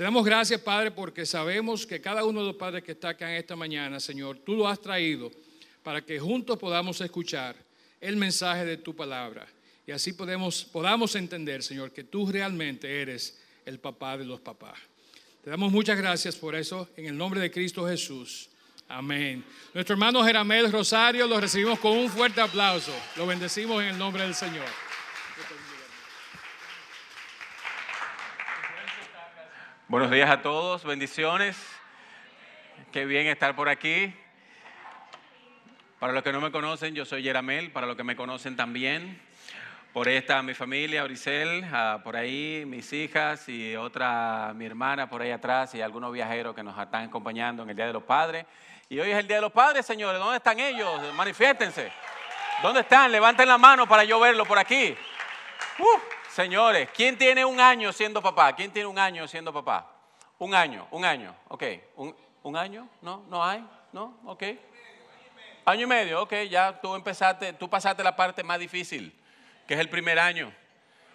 Te damos gracias, Padre, porque sabemos que cada uno de los padres que está acá en esta mañana, Señor, tú lo has traído para que juntos podamos escuchar el mensaje de tu palabra. Y así podemos, podamos entender, Señor, que tú realmente eres el papá de los papás. Te damos muchas gracias por eso, en el nombre de Cristo Jesús. Amén. Nuestro hermano Jeramel Rosario lo recibimos con un fuerte aplauso. Lo bendecimos en el nombre del Señor. Buenos días a todos, bendiciones. Qué bien estar por aquí. Para los que no me conocen, yo soy Yeramel, para los que me conocen también. Por esta mi familia, Oricel, ah, por ahí mis hijas y otra mi hermana por ahí atrás y algunos viajeros que nos están acompañando en el Día de los Padres. Y hoy es el Día de los Padres, señores. ¿Dónde están ellos? Manifiéstense. ¿Dónde están? Levanten la mano para yo verlo por aquí. Uh, señores, ¿quién tiene un año siendo papá? ¿Quién tiene un año siendo papá? Un año, un año, ok. ¿Un, un año? ¿No? ¿No hay? ¿No? Ok. Año y medio, ok, ya tú empezaste, tú pasaste la parte más difícil, que es el primer año.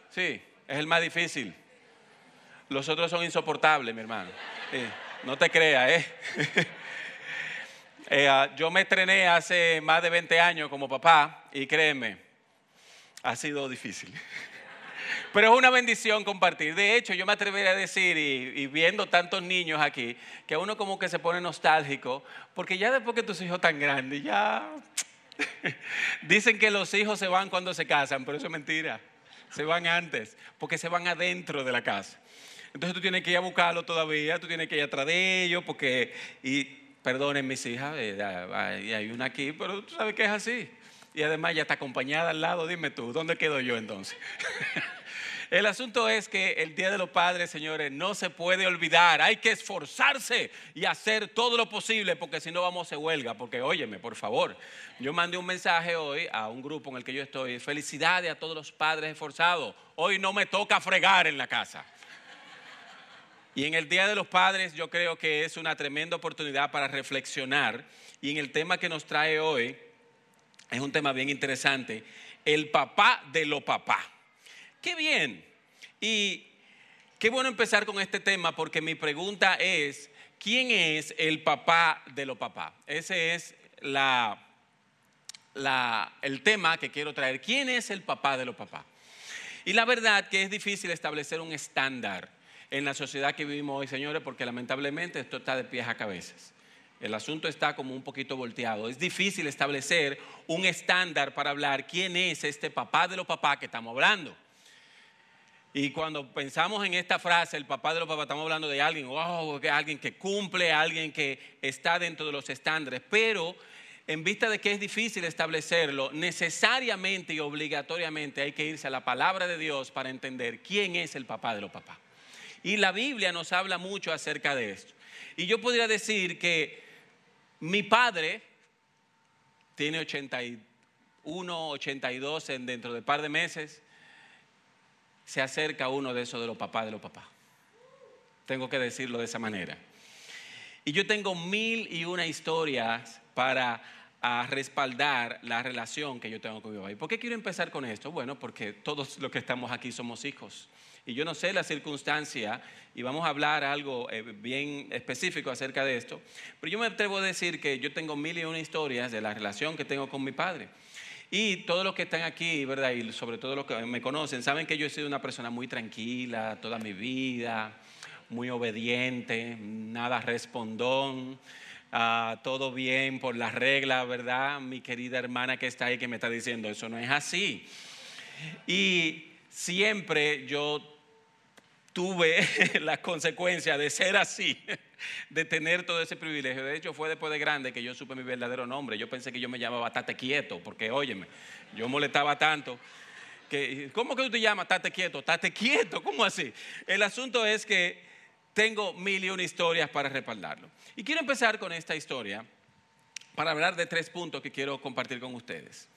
Sí, es el más difícil. Los otros son insoportables, mi hermano. no te creas, ¿eh? Eh, ah, yo me estrené hace más de 20 años como papá y créeme, ha sido difícil. Pero es una bendición compartir. De hecho, yo me atrevería a decir, y, viendo tantos niños aquí, que uno como que se pone nostálgico, porque ya después que tus hijos tan grandes, ya... Dicen que los hijos se van cuando se casan, pero eso es mentira. Se van antes, porque se van adentro de la casa. Entonces tú tienes que ir a buscarlo todavía, tú tienes que ir atrás de ellos, porque... Y, perdonen mis hijas, eh, hay una aquí, pero tú sabes que es así. Y además ya está acompañada al lado, dime tú, ¿dónde quedo yo entonces? El asunto es que el Día de los Padres, señores, no se puede olvidar. Hay que esforzarse y hacer todo lo posible porque si no vamos a huelga. Porque óyeme, por favor, yo mandé un mensaje hoy a un grupo en el que yo estoy. Felicidades a todos los padres esforzados. Hoy no me toca fregar en la casa. Y en el Día de los Padres yo creo que es una tremenda oportunidad para reflexionar. Y en el tema que nos trae hoy, es un tema bien interesante, el papá de lo papá. Qué bien. Y qué bueno empezar con este tema porque mi pregunta es, ¿quién es el papá de lo papá? Ese es la, el tema que quiero traer. ¿Quién es el papá de lo papá? Y la verdad que es difícil establecer un estándar en la sociedad que vivimos hoy, señores, porque lamentablemente esto está de pies a cabezas. El asunto está como un poquito volteado. Es difícil establecer un estándar para hablar quién es este papá de los papás que estamos hablando. Y cuando pensamos en esta frase, el papá de los papás, estamos hablando de alguien, alguien que cumple, alguien que está dentro de los estándares. Pero en vista de que es difícil establecerlo, necesariamente y obligatoriamente hay que irse a la palabra de Dios para entender quién es el papá de los papás. Y la Biblia nos habla mucho acerca de esto. Y yo podría decir que mi padre tiene 81, 82 en dentro de un par de meses. Se acerca uno de esos de los papás de los papás. Tengo que decirlo de esa manera. Y yo tengo mil y una historias para respaldar la relación que yo tengo con mi papá. ¿Y por qué quiero empezar con esto? Bueno, porque todos los que estamos aquí somos hijos. Y yo no sé la circunstancia, y vamos a hablar algo eh, bien específico acerca de esto, pero yo me atrevo a decir que yo tengo mil y una historias de la relación que tengo con mi padre. Y todos los que están aquí, ¿verdad? Y sobre todo los que me conocen, saben que yo he sido una persona muy tranquila toda mi vida, muy obediente, nada respondón, ah, todo bien por las reglas, ¿verdad? Mi querida hermana que está ahí que me está diciendo, eso no es así. Y siempre yo tuve las consecuencias de ser así, de tener todo ese privilegio. De hecho, fue después de grande que yo supe mi verdadero nombre. Yo pensé que yo me llamaba Tate Quieto, porque óyeme, yo molestaba tanto. Que, ¿Cómo que tú te llamas Tate Quieto? Tate Quieto, ¿cómo así? El asunto es que tengo mil y una historias para respaldarlo. Y quiero empezar con esta historia para hablar de tres puntos que quiero compartir con ustedes.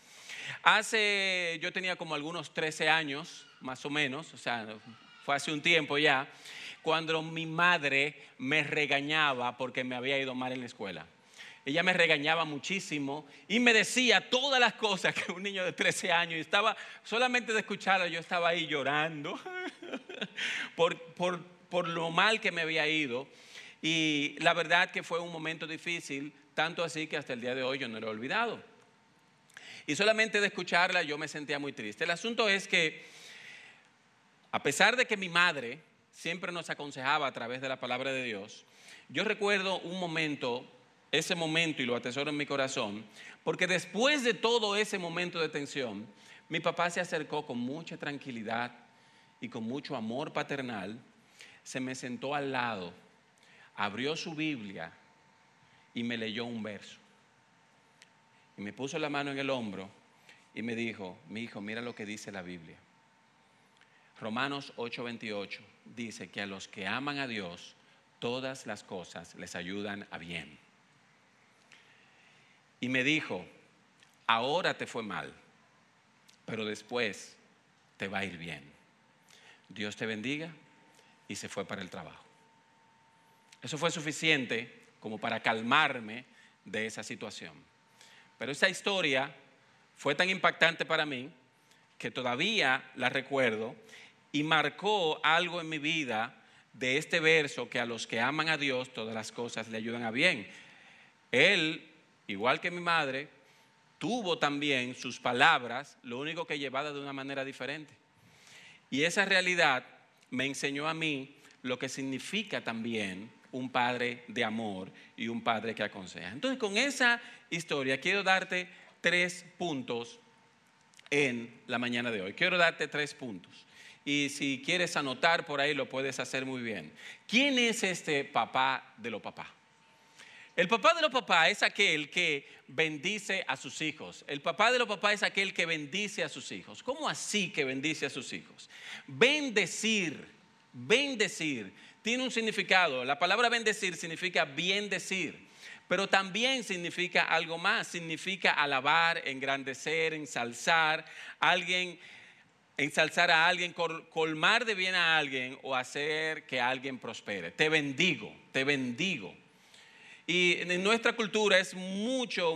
Hace, yo tenía como algunos 13 años, más o menos, o sea, hace un tiempo ya, cuando mi madre me regañaba porque me había ido mal en la escuela. Ella me regañaba muchísimo y me decía todas las cosas que un niño de 13 años, estaba, solamente de escucharla, yo estaba ahí llorando por, por por lo mal que me había ido. Y la verdad que fue un momento difícil, tanto así que hasta el día de hoy yo no lo he olvidado. Y solamente de escucharla yo me sentía muy triste. El asunto es que, a pesar de que mi madre siempre nos aconsejaba a través de la palabra de Dios, yo recuerdo un momento, ese momento, y lo atesoro en mi corazón, porque después de todo ese momento de tensión, mi papá se acercó con mucha tranquilidad y con mucho amor paternal, se me sentó al lado, abrió su Biblia y me leyó un verso. Y me puso la mano en el hombro y me dijo, mi hijo, mira lo que dice la Biblia. Romanos 8:28 dice que a los que aman a Dios, todas las cosas les ayudan a bien. Y me dijo, ahora te fue mal, pero después te va a ir bien. Dios te bendiga y se fue para el trabajo. Eso fue suficiente como para calmarme de esa situación. Pero esa historia fue tan impactante para mí que todavía la recuerdo y marcó algo en mi vida de este verso que a los que aman a Dios todas las cosas le ayudan a bien. Él, igual que mi madre, tuvo también sus palabras, lo único que llevada de una manera diferente. Y esa realidad me enseñó a mí lo que significa también un padre de amor y un padre que aconseja. Entonces, con esa historia quiero darte tres puntos en la mañana de hoy. Quiero darte tres puntos y si quieres anotar por ahí lo puedes hacer muy bien. ¿Quién es este papá de los papás? El papá de los papás es aquel que bendice a sus hijos. El papá de los papás es aquel que bendice a sus hijos. ¿Cómo así que bendice a sus hijos? Bendecir, bendecir, tiene un significado. La palabra bendecir significa bien decir, pero también significa algo más. Significa alabar, engrandecer, ensalzar. Alguien ensalzar a alguien, colmar de bien a alguien o hacer que alguien prospere. Te bendigo, te bendigo. Y en nuestra cultura es mucho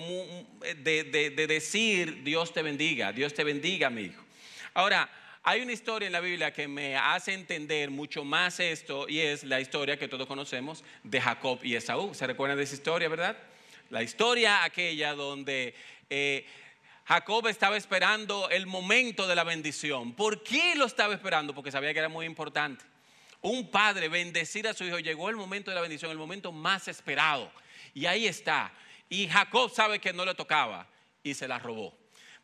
de, de, decir Dios te bendiga, Dios te bendiga, mi hijo. Ahora, hay una historia en la Biblia que me hace entender mucho más esto y es la historia que todos conocemos de Jacob y Esaú. ¿Se recuerdan de esa historia, verdad? La historia aquella donde eh, Jacob estaba esperando el momento de la bendición. ¿Por qué lo estaba esperando? Porque sabía que era muy importante. Un padre bendecir a su hijo, llegó el momento de la bendición, el momento más esperado. Y ahí está. Y Jacob sabe que no le tocaba y se la robó.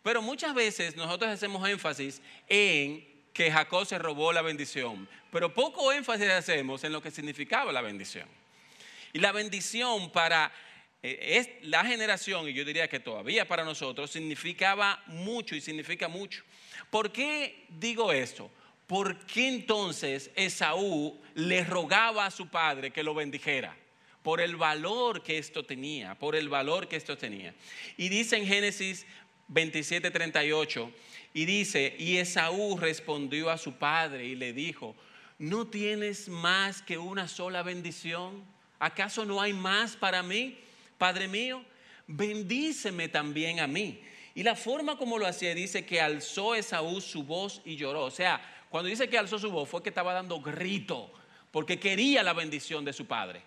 Pero muchas veces nosotros hacemos énfasis en que Jacob se robó la bendición, pero poco énfasis hacemos en lo que significaba la bendición. Y la bendición para es la generación, y yo diría que todavía para nosotros, significaba mucho y significa mucho. ¿Por qué digo esto? ¿Por qué entonces Esaú le rogaba a su padre que lo bendijera? Por el valor que esto tenía, por el valor que esto tenía. Y dice en Génesis 27, 38, y dice, y Esaú respondió a su padre y le dijo, ¿no tienes más que una sola bendición? ¿Acaso no hay más para mí? Padre mío, bendíceme también a mí. Y la forma como lo hacía dice que alzó Esaú su voz y lloró. O sea, cuando dice que alzó su voz fue que estaba dando grito porque quería la bendición de su padre.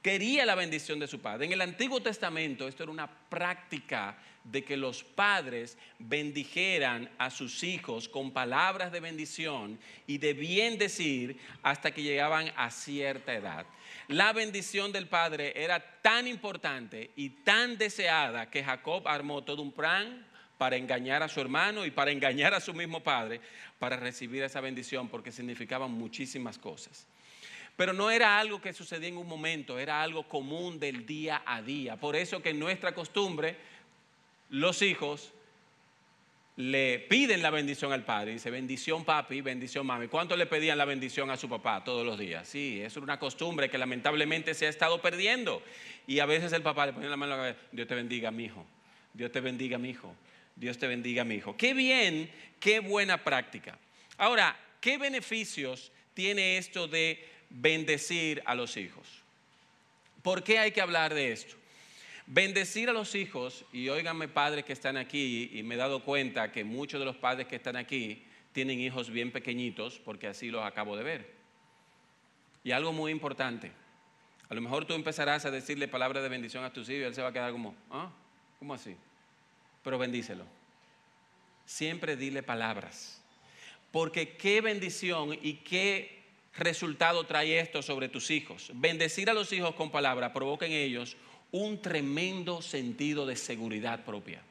Quería la bendición de su padre. En el Antiguo Testamento esto era una práctica de que los padres bendijeran a sus hijos con palabras de bendición y de bien decir hasta que llegaban a cierta edad. La bendición del padre era tan importante y tan deseada que Jacob armó todo un plan para engañar a su hermano y para engañar a su mismo padre para recibir esa bendición porque significaban muchísimas cosas. Pero no era algo que sucedía en un momento, era algo común del día a día. Por eso que nuestra costumbre los hijos le piden la bendición al padre. Dice, bendición papi, bendición mami. ¿Cuánto le pedían la bendición a su papá todos los días? Sí, es una costumbre que lamentablemente se ha estado perdiendo. Y a veces el papá le pone la mano a la cabeza, Dios te bendiga, mi hijo. Dios te bendiga, mi hijo. Dios te bendiga, mi hijo. Qué bien, qué buena práctica. Ahora, ¿qué beneficios tiene esto de bendecir a los hijos? ¿Por qué hay que hablar de esto? Bendecir a los hijos, y óiganme padres que están aquí, y me he dado cuenta que muchos de los padres que están aquí tienen hijos bien pequeñitos, porque así los acabo de ver. Y algo muy importante, a lo mejor tú empezarás a decirle palabras de bendición a tus hijos y él se va a quedar como, ¿ah? ¿Cómo así? Pero bendícelo. Siempre dile palabras. Porque qué bendición y qué resultado trae esto sobre tus hijos. Bendecir a los hijos con palabras provoca en ellos un tremendo sentido de seguridad propia.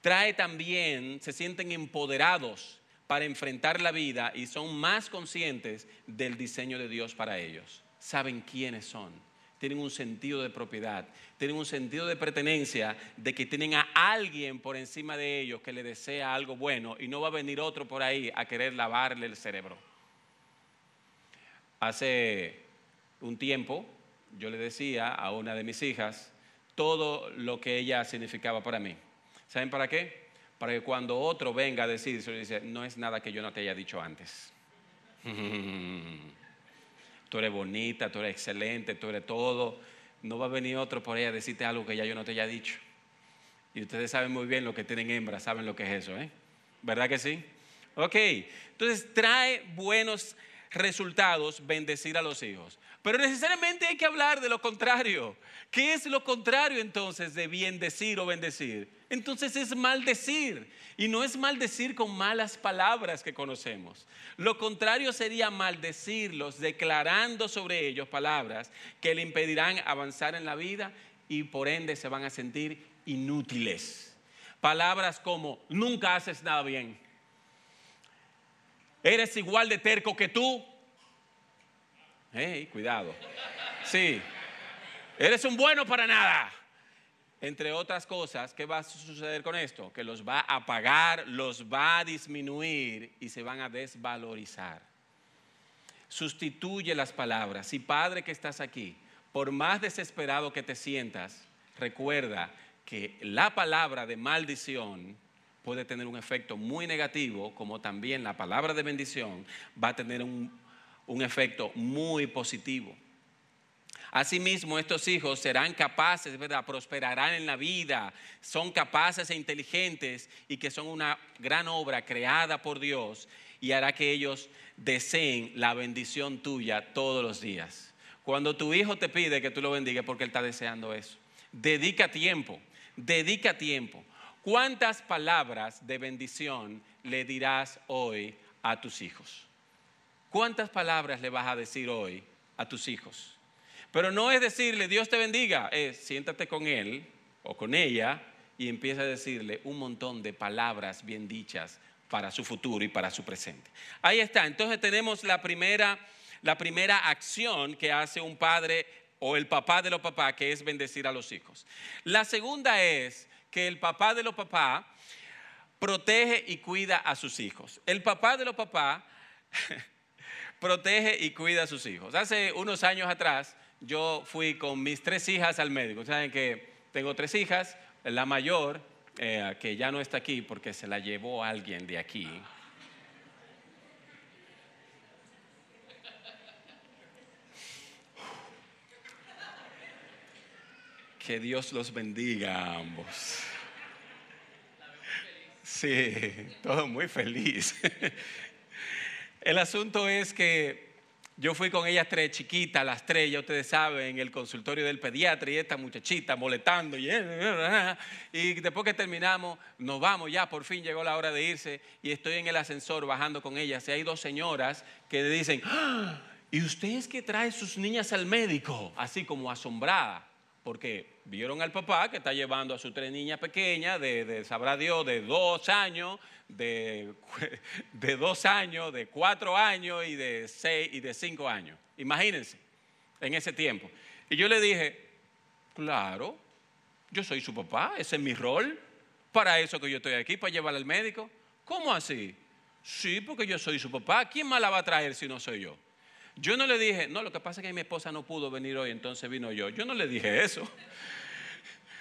Trae también, se sienten empoderados para enfrentar la vida y son más conscientes del diseño de Dios para ellos. Saben quiénes son, tienen un sentido de propiedad, tienen un sentido de pertenencia, de que tienen a alguien por encima de ellos que le desea algo bueno y no va a venir otro por ahí a querer lavarle el cerebro. Hace un tiempo yo le decía a una de mis hijas todo lo que ella significaba para mí. ¿Saben para qué? para que cuando otro venga a decir, no es nada que yo no te haya dicho antes. tú eres bonita, tú eres excelente, tú eres todo. No va a venir otro por ahí a decirte algo que ya yo no te haya dicho. Y ustedes saben muy bien lo que tienen hembras, saben lo que es eso, ¿eh? ¿Verdad que sí? Ok, entonces trae buenos resultados bendecir a los hijos. Pero necesariamente hay que hablar de lo contrario. ¿Qué es lo contrario entonces de bendecir o bendecir? Entonces es maldecir. Y no es maldecir con malas palabras que conocemos. Lo contrario sería maldecirlos declarando sobre ellos palabras que le impedirán avanzar en la vida y por ende se van a sentir inútiles. Palabras como nunca haces nada bien. Eres igual de terco que tú, Hey, cuidado. Sí. Eres un bueno para nada. Entre otras cosas, ¿qué va a suceder con esto? Que los va a apagar, los va a disminuir y se van a desvalorizar. Sustituye las palabras. Si padre que estás aquí, por más desesperado que te sientas, recuerda que la palabra de maldición puede tener un efecto muy negativo, como también la palabra de bendición va a tener un un efecto muy positivo. Asimismo, estos hijos serán capaces, ¿verdad? Prosperarán en la vida, son capaces e inteligentes y que son una gran obra creada por Dios y hará que ellos deseen la bendición tuya todos los días. Cuando tu hijo te pide que tú lo bendiga porque él está deseando eso. Dedica tiempo, dedica tiempo. ¿Cuántas palabras de bendición le dirás hoy a tus hijos? ¿Cuántas palabras le vas a decir hoy a tus hijos? Pero no es decirle, Dios te bendiga, es siéntate con él o con ella y empieza a decirle un montón de palabras bien dichas para su futuro y para su presente. Ahí está, entonces tenemos la primera, la primera acción que hace un padre o el papá de los papás, que es bendecir a los hijos. La segunda es que el papá de los papás protege y cuida a sus hijos. El papá de los papás protege y cuida a sus hijos. Hace unos años atrás yo fui con mis tres hijas al médico. Saben que tengo tres hijas, la mayor, eh, que ya no está aquí porque se la llevó alguien de aquí. Que Dios los bendiga a ambos. Sí, todo muy feliz. El asunto es que yo fui con ellas tres chiquitas, las tres, ya ustedes saben, en el consultorio del pediatra y esta muchachita molestando. Y, y después que terminamos, nos vamos ya, por fin llegó la hora de irse y estoy en el ascensor bajando con ellas. Y hay dos señoras que dicen, ¡Ah! ¿y usted es que trae sus niñas al médico? Así como asombrada porque vieron al papá que está llevando a sus tres niñas pequeñas, de, sabrá Dios, de dos años, de, de, dos años, de cuatro años y de seis y de cinco años. Imagínense, en ese tiempo. Y yo le dije, claro, yo soy su papá, ese es mi rol, para eso que yo estoy aquí, para llevar al médico. ¿Cómo así? Sí, porque yo soy su papá. ¿Quién más la va a traer si no soy yo? Yo no le dije, no, lo que pasa es que mi esposa no pudo venir hoy, entonces vino yo. Yo no le dije eso.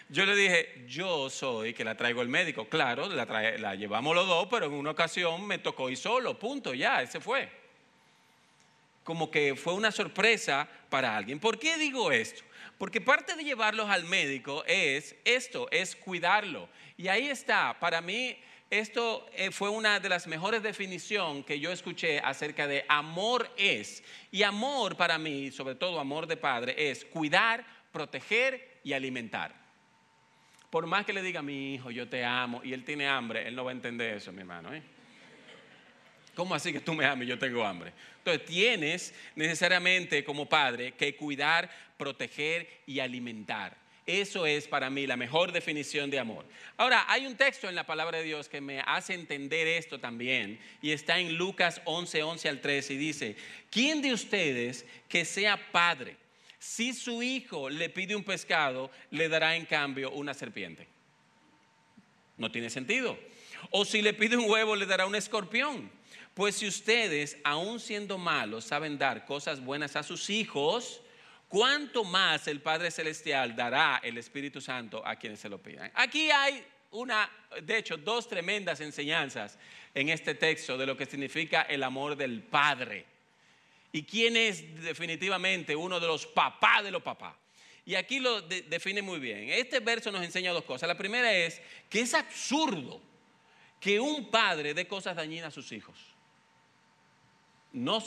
Yo le dije, yo soy que la traigo el médico. Claro, la, llevamos los dos, pero en una ocasión me tocó ir solo, punto, ya, ese fue. Como que fue una sorpresa para alguien. ¿Por qué digo esto? Porque parte de llevarlos al médico es esto, es cuidarlo. Y ahí está, para mí esto eh, fue una de las mejores definiciones que yo escuché acerca de amor es. Y amor para mí, sobre todo amor de padre, es cuidar, proteger y alimentar. Por más que le diga a mi hijo, yo te amo, y él tiene hambre, él no va a entender eso, mi hermano. ¿eh? ¿Cómo así que tú me amas y yo tengo hambre? Entonces tienes necesariamente como padre que cuidar, proteger y alimentar. Eso es para mí la mejor definición de amor. Ahora, hay un texto en la palabra de Dios que me hace entender esto también y está en Lucas 11, 11 al 13 y dice, ¿quién de ustedes que sea padre, si su hijo le pide un pescado, le dará en cambio una serpiente? No tiene sentido. O si le pide un huevo, le dará un escorpión. Pues si ustedes, aun siendo malos, saben dar cosas buenas a sus hijos, ¿cuánto más el Padre Celestial dará el Espíritu Santo a quienes se lo pidan? Aquí hay una, de hecho, dos tremendas enseñanzas en este texto de lo que significa el amor del Padre. Y quién es definitivamente uno de los papás de los papás. Y aquí lo define muy bien. Este verso nos enseña dos cosas. La primera es que es absurdo que un padre dé cosas dañinas a sus hijos. No,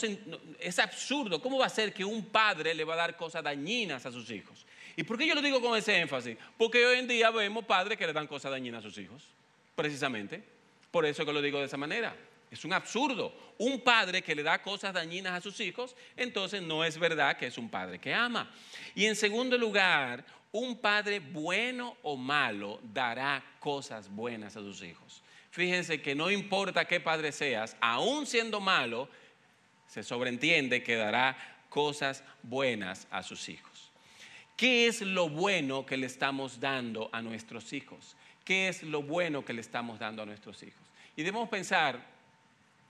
es absurdo. ¿Cómo va a ser que un padre le va a dar cosas dañinas a sus hijos? ¿Y por qué yo lo digo con ese énfasis? Porque hoy en día vemos padres que le dan cosas dañinas a sus hijos, precisamente. Por eso que lo digo de esa manera. Es un absurdo. Un padre que le da cosas dañinas a sus hijos, entonces no es verdad que es un padre que ama. Y en segundo lugar, un padre bueno o malo dará cosas buenas a sus hijos. Fíjense que no importa qué padre seas, aún siendo malo, se sobreentiende que dará cosas buenas a sus hijos. ¿Qué es lo bueno que le estamos dando a nuestros hijos? ¿Qué es lo bueno que le estamos dando a nuestros hijos? Y debemos pensar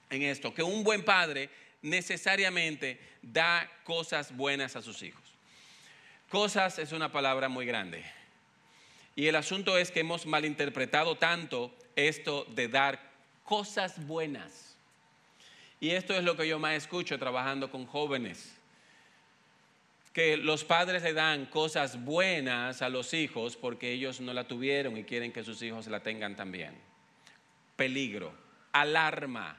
en esto, que un buen padre necesariamente da cosas buenas a sus hijos. Cosas es una palabra muy grande. Y el asunto es que hemos malinterpretado tanto esto de dar cosas buenas. Y esto es lo que yo más escucho trabajando con jóvenes. Que los padres le dan cosas buenas a los hijos porque ellos no la tuvieron y quieren que sus hijos la tengan también. Peligro, alarma,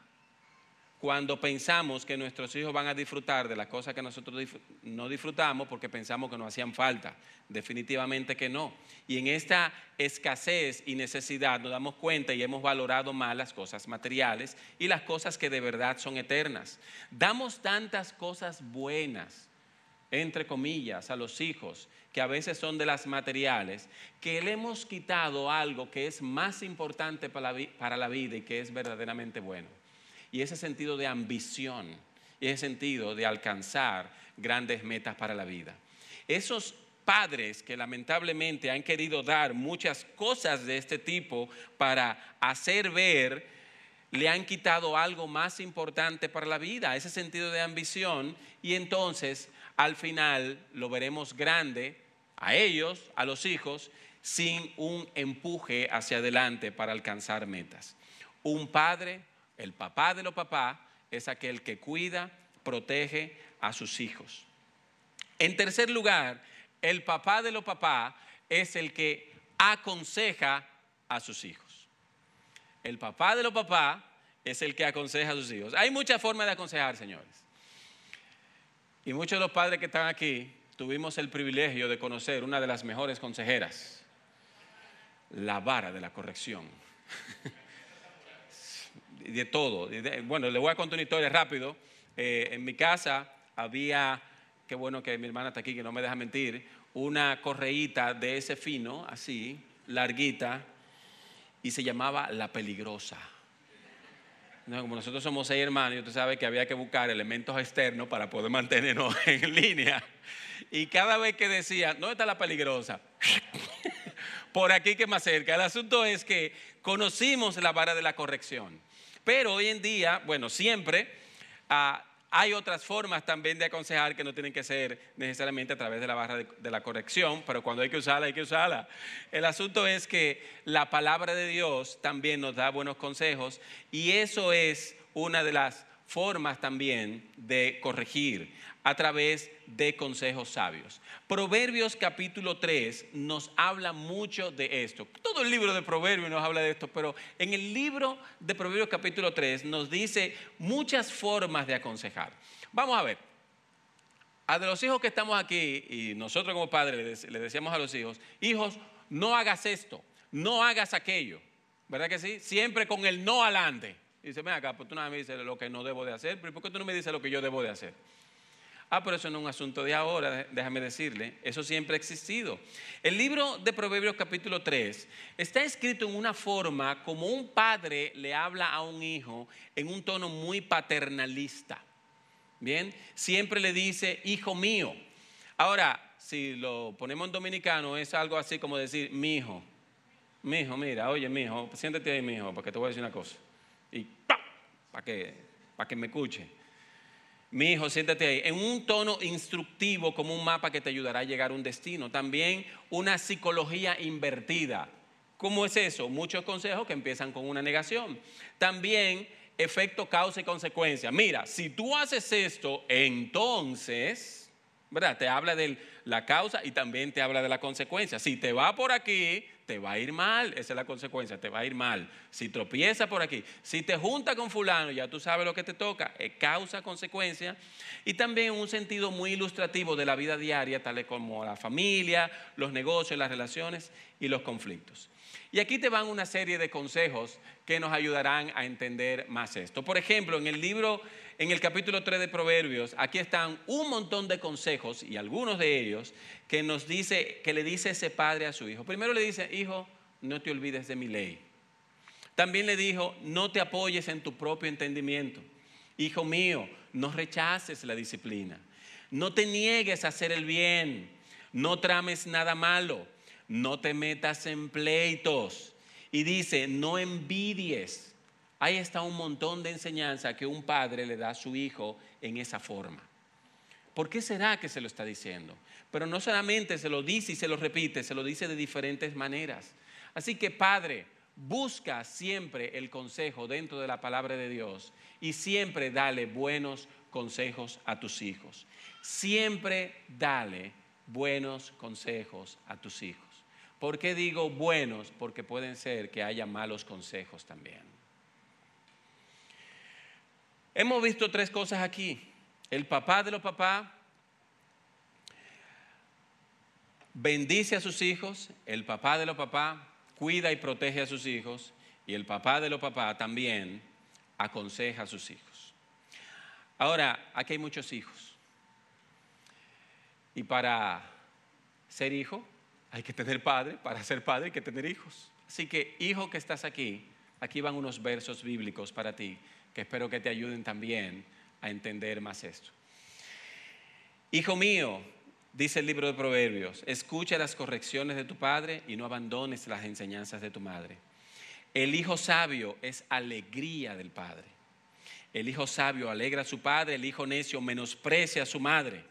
cuando pensamos que nuestros hijos van a disfrutar de las cosas que nosotros no disfrutamos porque pensamos que nos hacían falta. Definitivamente que no. Y en esta escasez y necesidad nos damos cuenta y hemos valorado mal las cosas materiales y las cosas que de verdad son eternas. Damos tantas cosas buenas, entre comillas, a los hijos, que a veces son de las materiales, que le hemos quitado algo que es más importante para la vida y que es verdaderamente bueno y ese sentido de ambición y ese sentido de alcanzar grandes metas para la vida. Esos padres que lamentablemente han querido dar muchas cosas de este tipo para hacer ver, le han quitado algo más importante para la vida, ese sentido de ambición, y entonces al final lo veremos grande a ellos, a los hijos, sin un empuje hacia adelante para alcanzar metas. Un padre el papá de los papás es aquel que cuida, protege a sus hijos. En tercer lugar, el papá de los papás es el que aconseja a sus hijos. El papá de los papás es el que aconseja a sus hijos. Hay muchas formas de aconsejar, señores. Y muchos de los padres que están aquí tuvimos el privilegio de conocer una de las mejores consejeras, la vara de la corrección. de todo. Bueno, le voy a contar una historia rápido. Eh, en mi casa había, qué bueno que mi hermana está aquí, que no me deja mentir, una correíta de ese fino, así, larguita, y se llamaba La Peligrosa. como nosotros somos seis hermanos, usted sabe que había que buscar elementos externos para poder mantenernos en línea. Y cada vez que decía, ¿dónde está la peligrosa? Por aquí que más cerca. El asunto es que conocimos la vara de la corrección. Pero hoy en día, bueno, siempre ah, hay otras formas también de aconsejar que no tienen que ser necesariamente a través de la barra de, la corrección, pero cuando hay que usarla, hay que usarla. El asunto es que la palabra de Dios también nos da buenos consejos y eso es una de las formas también de corregir a través de consejos sabios. Proverbios capítulo 3 nos habla mucho de esto. Todo el libro de Proverbios nos habla de esto, pero en el libro de Proverbios capítulo 3 nos dice muchas formas de aconsejar. Vamos a ver. A los hijos que estamos aquí, y nosotros como padres le decíamos a los hijos, hijos, no hagas esto, no hagas aquello. ¿Verdad que sí? Siempre con el no alante. Y dice, ven acá, pues tú nada me dices lo que no debo de hacer, pero ¿por qué tú no me dices lo que yo debo de hacer? Ah, pero eso no es un asunto de ahora, déjame decirle, eso siempre ha existido. El libro de Proverbios capítulo 3 está escrito en una forma como un padre le habla a un hijo en un tono muy paternalista. Bien, siempre le dice, hijo mío. Ahora, si lo ponemos en dominicano, es algo así como decir, mi hijo. Mi hijo, mira, oye, mi hijo, siéntate ahí, mi hijo, porque te voy a decir una cosa. Y para que, para que me escuche. Mi hijo, siéntate ahí. En un tono instructivo, como un mapa que te ayudará a llegar a un destino. También una psicología invertida. ¿Cómo es eso? Muchos consejos que empiezan con una negación. También efecto, causa y consecuencia. Mira, si tú haces esto, entonces, ¿verdad? Te habla de la causa y también te habla de la consecuencia. Si te va por aquí, te va a ir mal, esa es la consecuencia, te va a ir mal. Si tropieza por aquí, si te junta con fulano, ya tú sabes lo que te toca, es causa, consecuencia, y también un sentido muy ilustrativo de la vida diaria, tal como la familia, los negocios, las relaciones y los conflictos. Y aquí te van una serie de consejos que nos ayudarán a entender más esto. Por ejemplo, en el libro, en el capítulo 3 de Proverbios, aquí están un montón de consejos y algunos de ellos que nos dice, que le dice ese padre a su hijo. Primero le dice, hijo, no te olvides de mi ley. También le dijo, no te apoyes en tu propio entendimiento. Hijo mío, no rechaces la disciplina. No te niegues a hacer el bien. No trames nada malo. No te metas en pleitos. Y dice, no envidies. Ahí está un montón de enseñanza que un padre le da a su hijo en esa forma. ¿Por qué será que se lo está diciendo? Pero no solamente se lo dice y se lo repite, se lo dice de diferentes maneras. Así que Padre, busca siempre el consejo dentro de la palabra de Dios y siempre dale buenos consejos a tus hijos. Siempre dale buenos consejos a tus hijos. ¿Por qué digo buenos? Porque pueden ser que haya malos consejos también. Hemos visto tres cosas aquí. El papá de los papás bendice a sus hijos, el papá de los papás cuida y protege a sus hijos y el papá de los papás también aconseja a sus hijos. Ahora, aquí hay muchos hijos. Y para ser hijo hay que tener padre, para ser padre hay que tener hijos. Así que, hijo que estás aquí, aquí van unos versos bíblicos para ti que espero que te ayuden también a entender más esto. Hijo mío, Dice el libro de Proverbios, escucha las correcciones de tu padre y no abandones las enseñanzas de tu madre. El hijo sabio es alegría del padre. El hijo sabio alegra a su padre, el hijo necio menosprecia a su madre.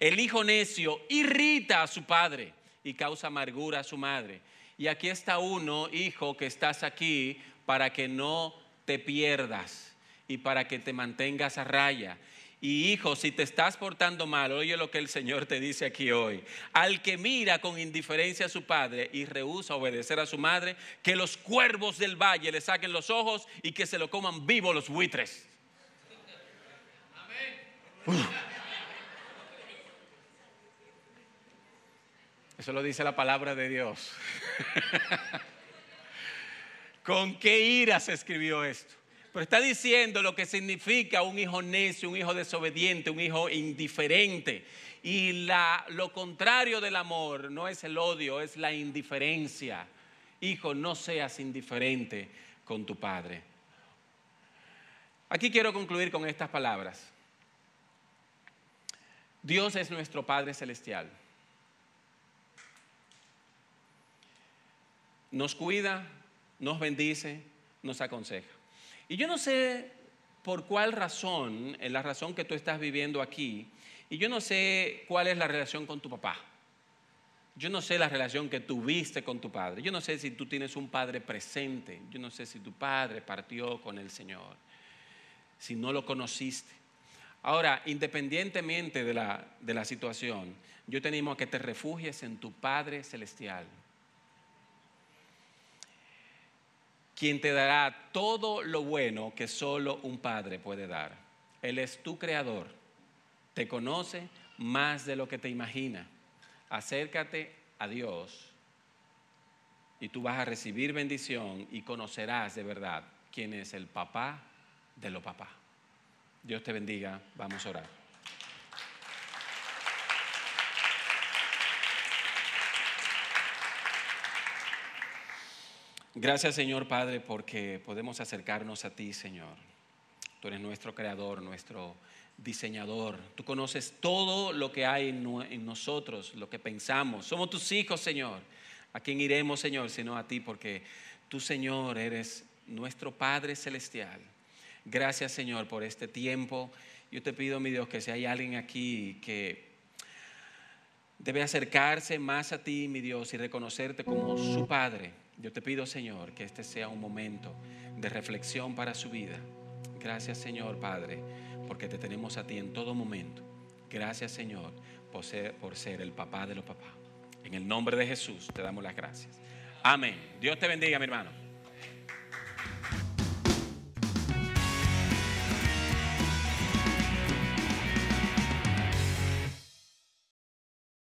El hijo necio irrita a su padre y causa amargura a su madre. Y aquí está uno, hijo, que estás aquí para que no te pierdas y para que te mantengas a raya y hijo, si te estás portando mal, oye lo que el Señor te dice aquí hoy. Al que mira con indiferencia a su padre y rehúsa obedecer a su madre, que los cuervos del valle le saquen los ojos y que se lo coman vivo los buitres. Eso lo dice la palabra de Dios. ¿Con qué ira se escribió esto? Pero está diciendo lo que significa un hijo necio, un hijo desobediente, un hijo indiferente. Y lo contrario del amor no es el odio, es la indiferencia. Hijo, no seas indiferente con tu padre. Aquí quiero concluir con estas palabras. Dios es nuestro Padre Celestial. Nos cuida, nos bendice, nos aconseja. Y yo no sé por cuál razón, en la razón que tú estás viviendo aquí, y yo no sé cuál es la relación con tu papá. Yo no sé la relación que tuviste con tu padre. Yo no sé si tú tienes un padre presente. Yo no sé si tu padre partió con el Señor. si no lo conociste. Ahora, independientemente de la, de la situación, yo te animo a que te refugies en tu Padre Celestial, quien te dará todo lo bueno que solo un Padre puede dar. Él es tu creador, te conoce más de lo que te imagina. Acércate a Dios y tú vas a recibir bendición y conocerás de verdad quién es el papá de los papás. Dios te bendiga, vamos a orar. Gracias Señor Padre porque podemos acercarnos a ti Señor. Tú eres nuestro creador, nuestro diseñador. Tú conoces todo lo que hay en nosotros, lo que pensamos. Somos tus hijos Señor. ¿A quién iremos Señor sino a ti? Porque tú Señor eres nuestro Padre Celestial. Gracias Señor por este tiempo. Yo te pido, mi Dios, que si hay alguien aquí que debe acercarse más a ti, mi Dios, y reconocerte como su Padre, yo te pido, Señor, que este sea un momento de reflexión para su vida. Gracias, Señor, Padre, porque te tenemos a ti en todo momento. Gracias, Señor, por ser, por ser el papá de los papás. En el nombre de Jesús te damos las gracias. Amén. Dios te bendiga, mi hermano.